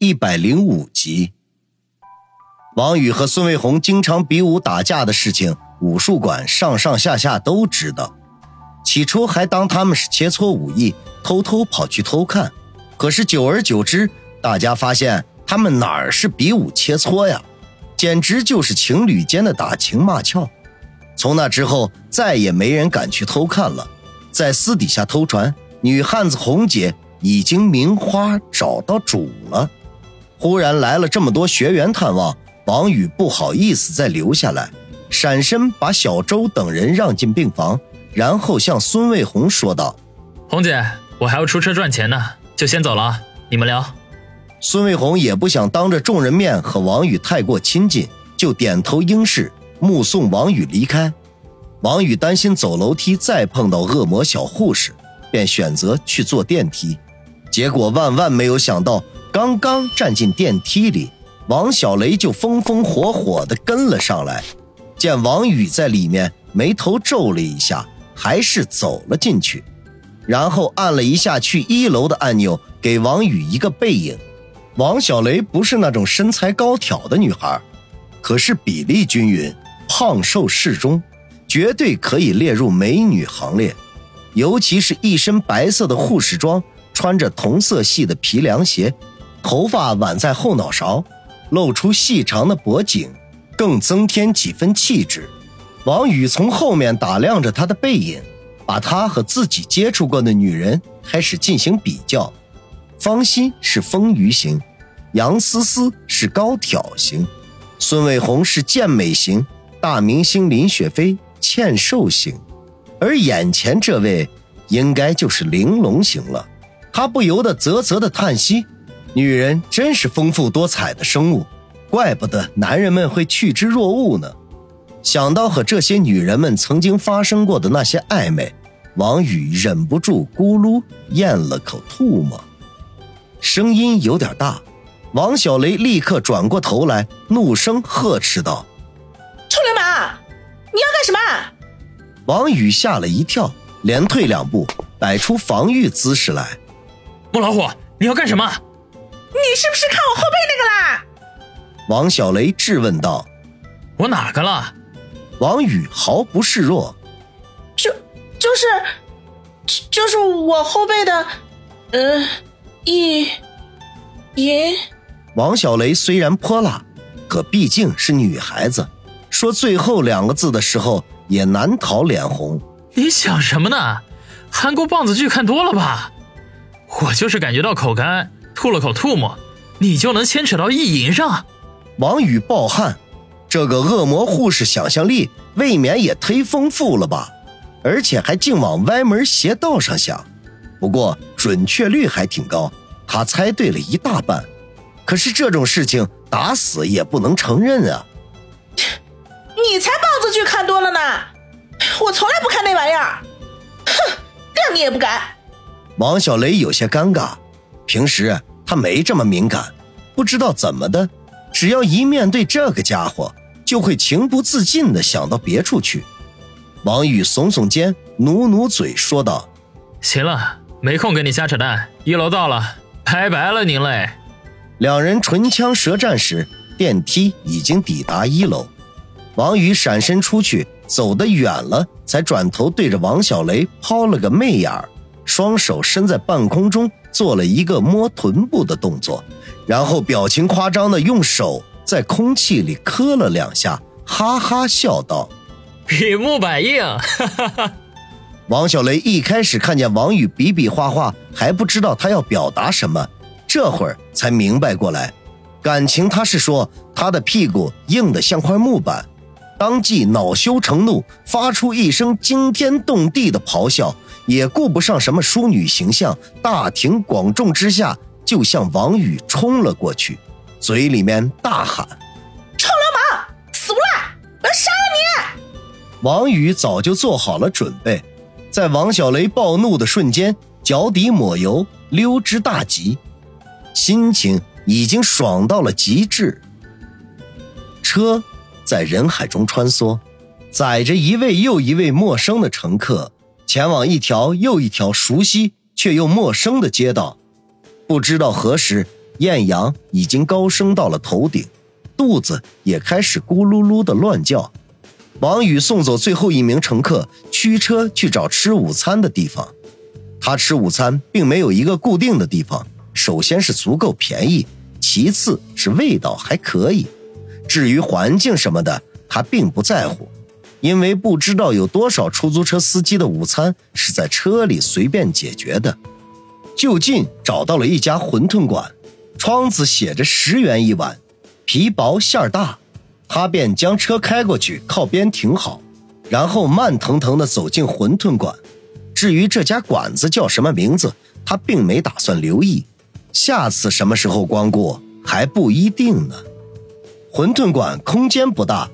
一百零五集。王宇和孙卫红经常比武打架的事情，武术馆上上下下都知道。起初还当他们是切磋武艺，偷偷跑去偷看。可是久而久之，大家发现他们哪儿是比武切磋呀，简直就是情侣间的打情骂俏。从那之后，再也没人敢去偷看了。在私底下偷传，女汉子红姐已经名花找到主了。忽然来了这么多学员探望，王宇不好意思再留下来，闪身把小周等人让进病房，然后向孙卫红说道：“红姐，我还要出车赚钱呢，就先走了，你们聊。”孙卫红也不想当着众人面和王宇太过亲近，就点头应是，目送王宇离开。王宇担心走楼梯再碰到恶魔小护士，便选择去坐电梯。结果万万没有想到，刚刚站进电梯里，王小雷就风风火火地跟了上来。见王宇在里面，眉头皱了一下，还是走了进去，然后按了一下去一楼的按钮，给王宇一个背影。王小雷不是那种身材高挑的女孩，可是比例均匀，胖瘦适中。绝对可以列入美女行列，尤其是一身白色的护士装，穿着同色系的皮凉鞋，头发挽在后脑勺，露出细长的脖颈，更增添几分气质。王宇从后面打量着她的背影，把她和自己接触过的女人开始进行比较。方心是丰腴型，杨思思是高挑型，孙卫红是健美型，大明星林雪飞。欠瘦型，而眼前这位应该就是玲珑型了。他不由得啧啧的叹息：女人真是丰富多彩的生物，怪不得男人们会趋之若鹜呢。想到和这些女人们曾经发生过的那些暧昧，王宇忍不住咕噜咽了口吐沫，声音有点大。王小雷立刻转过头来，怒声呵斥道：“臭流氓！”你要干什么？王宇吓了一跳，连退两步，摆出防御姿势来。母老虎，你要干什么？你是不是看我后背那个啦？王小雷质问道。我哪个了？王宇毫不示弱。就就是，就是我后背的，嗯，一银。王小雷虽然泼辣，可毕竟是女孩子。说最后两个字的时候，也难逃脸红。你想什么呢？韩国棒子剧看多了吧？我就是感觉到口干，吐了口唾沫，你就能牵扯到意淫上？王宇暴汗，这个恶魔护士想象力未免也忒丰富了吧？而且还净往歪门邪道上想。不过准确率还挺高，他猜对了一大半。可是这种事情打死也不能承认啊！你才棒子剧看多了呢，我从来不看那玩意儿。哼，谅你也不敢。王小雷有些尴尬，平时他没这么敏感，不知道怎么的，只要一面对这个家伙，就会情不自禁的想到别处去。王宇耸耸肩，努努嘴，说道：“行了，没空跟你瞎扯淡。一楼到了，拜拜了您嘞。”两人唇枪舌战时，电梯已经抵达一楼。王宇闪身出去，走得远了，才转头对着王小雷抛了个媚眼儿，双手伸在半空中，做了一个摸臀部的动作，然后表情夸张的用手在空气里磕了两下，哈哈笑道：“比木板硬。”王小雷一开始看见王宇比比划划，还不知道他要表达什么，这会儿才明白过来，感情他是说他的屁股硬得像块木板。当即恼羞成怒，发出一声惊天动地的咆哮，也顾不上什么淑女形象，大庭广众之下就向王宇冲了过去，嘴里面大喊：“臭流氓，死不赖，我要杀了你！”王宇早就做好了准备，在王小雷暴怒的瞬间，脚底抹油，溜之大吉，心情已经爽到了极致。车。在人海中穿梭，载着一位又一位陌生的乘客，前往一条又一条熟悉却又陌生的街道。不知道何时，艳阳已经高升到了头顶，肚子也开始咕噜噜的乱叫。王宇送走最后一名乘客，驱车去找吃午餐的地方。他吃午餐并没有一个固定的地方，首先是足够便宜，其次是味道还可以。至于环境什么的，他并不在乎，因为不知道有多少出租车司机的午餐是在车里随便解决的。就近找到了一家馄饨馆，窗子写着十元一碗，皮薄馅儿大。他便将车开过去，靠边停好，然后慢腾腾地走进馄饨馆。至于这家馆子叫什么名字，他并没打算留意，下次什么时候光顾还不一定呢。馄饨馆空间不大，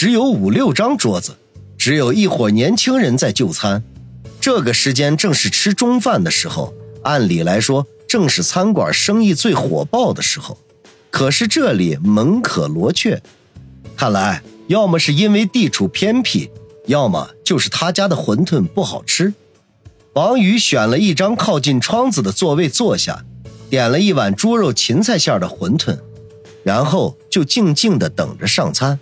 只有五六张桌子，只有一伙年轻人在就餐。这个时间正是吃中饭的时候，按理来说正是餐馆生意最火爆的时候，可是这里门可罗雀。看来，要么是因为地处偏僻，要么就是他家的馄饨不好吃。王宇选了一张靠近窗子的座位坐下，点了一碗猪肉芹菜馅的馄饨，然后就静静地等着上餐。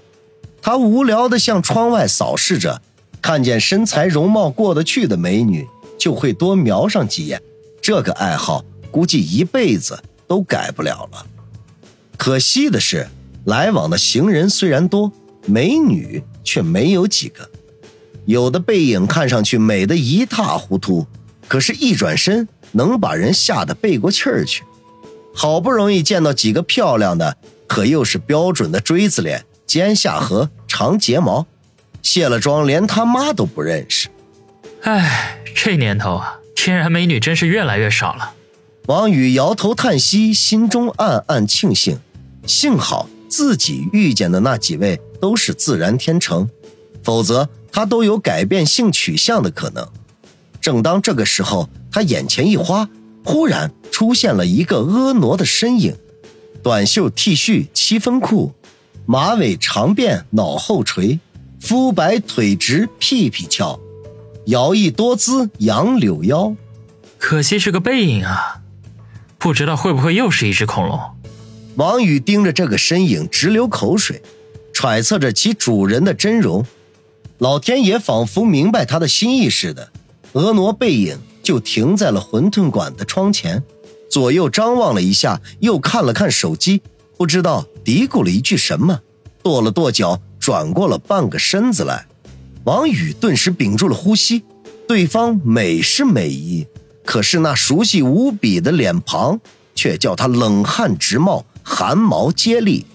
他无聊地向窗外扫视着，看见身材容貌过得去的美女，就会多瞄上几眼。这个爱好估计一辈子都改不了了。可惜的是。来往的行人虽然多，美女却没有几个。有的背影看上去美得一塌糊涂，可是，一转身能把人吓得背过气儿去。好不容易见到几个漂亮的，可又是标准的锥子脸、尖下颌、长睫毛，卸了妆连他妈都不认识。唉，这年头啊，天然美女真是越来越少了。王宇摇头叹息，心中暗暗庆幸，幸好。自己遇见的那几位都是自然天成，否则他都有改变性取向的可能。正当这个时候，他眼前一花，忽然出现了一个婀娜的身影，短袖 T 恤七分裤，马尾长辫脑后垂，肤白腿直屁屁翘，摇曳多姿杨柳腰。可惜是个背影啊，不知道会不会又是一只恐龙。王宇盯着这个身影直流口水，揣测着其主人的真容。老天爷仿佛明白他的心意似的，婀娜背影就停在了馄饨馆的窗前，左右张望了一下，又看了看手机，不知道嘀咕了一句什么，跺了跺脚，转过了半个身子来。王宇顿时屏住了呼吸。对方美是美意，可是那熟悉无比的脸庞却叫他冷汗直冒。汗毛接力，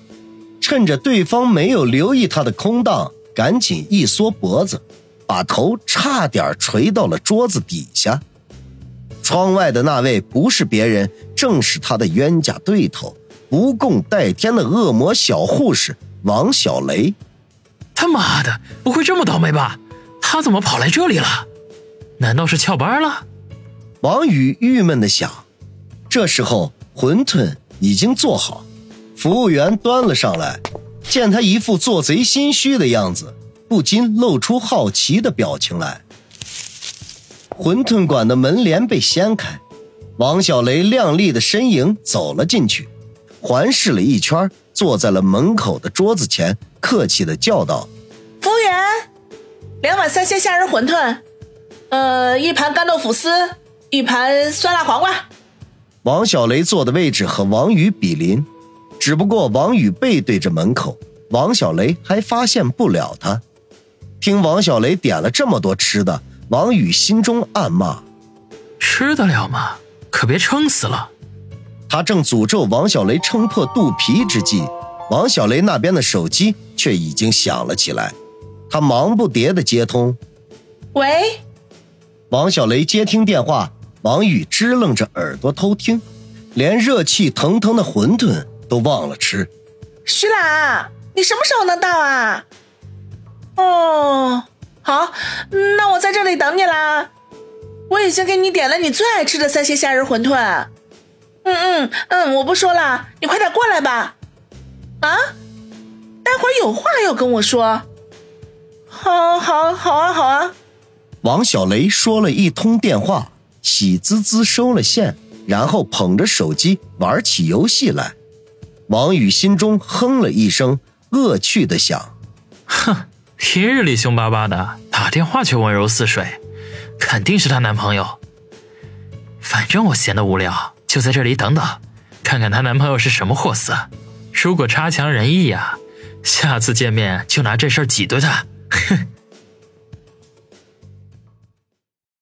趁着对方没有留意他的空档，赶紧一缩脖子，把头差点垂到了桌子底下。窗外的那位不是别人，正是他的冤家对头，不共戴天的恶魔小护士王小雷。他妈的，不会这么倒霉吧？他怎么跑来这里了？难道是翘班了？王宇郁闷的想。这时候，馄饨。已经做好，服务员端了上来，见他一副做贼心虚的样子，不禁露出好奇的表情来。馄饨馆的门帘被掀开，王小雷靓丽的身影走了进去，环视了一圈，坐在了门口的桌子前，客气的叫道：“服务员，两碗三鲜虾仁馄饨，呃，一盘干豆腐丝，一盘酸辣黄瓜。”王小雷坐的位置和王宇比邻，只不过王宇背对着门口，王小雷还发现不了他。听王小雷点了这么多吃的，王宇心中暗骂：“吃得了吗？可别撑死了。”他正诅咒王小雷撑破肚皮之际，王小雷那边的手机却已经响了起来。他忙不迭的接通：“喂。”王小雷接听电话。王宇支棱着耳朵偷听，连热气腾腾的馄饨都忘了吃。徐兰，你什么时候能到啊？哦，好，那我在这里等你啦。我已经给你点了你最爱吃的三鲜虾仁馄饨。嗯嗯嗯，我不说了，你快点过来吧。啊？待会儿有话要跟我说。好，好，好啊，好啊。王小雷说了一通电话。喜滋滋收了线，然后捧着手机玩起游戏来。王宇心中哼了一声，恶趣的想：哼，平日里凶巴巴的，打电话却温柔似水，肯定是她男朋友。反正我闲得无聊，就在这里等等，看看她男朋友是什么货色。如果差强人意呀，下次见面就拿这事儿挤兑他。哼。